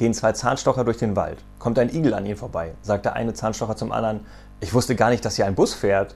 gehen zwei Zahnstocher durch den Wald. Kommt ein Igel an ihnen vorbei. Sagt der eine Zahnstocher zum anderen, ich wusste gar nicht, dass hier ein Bus fährt.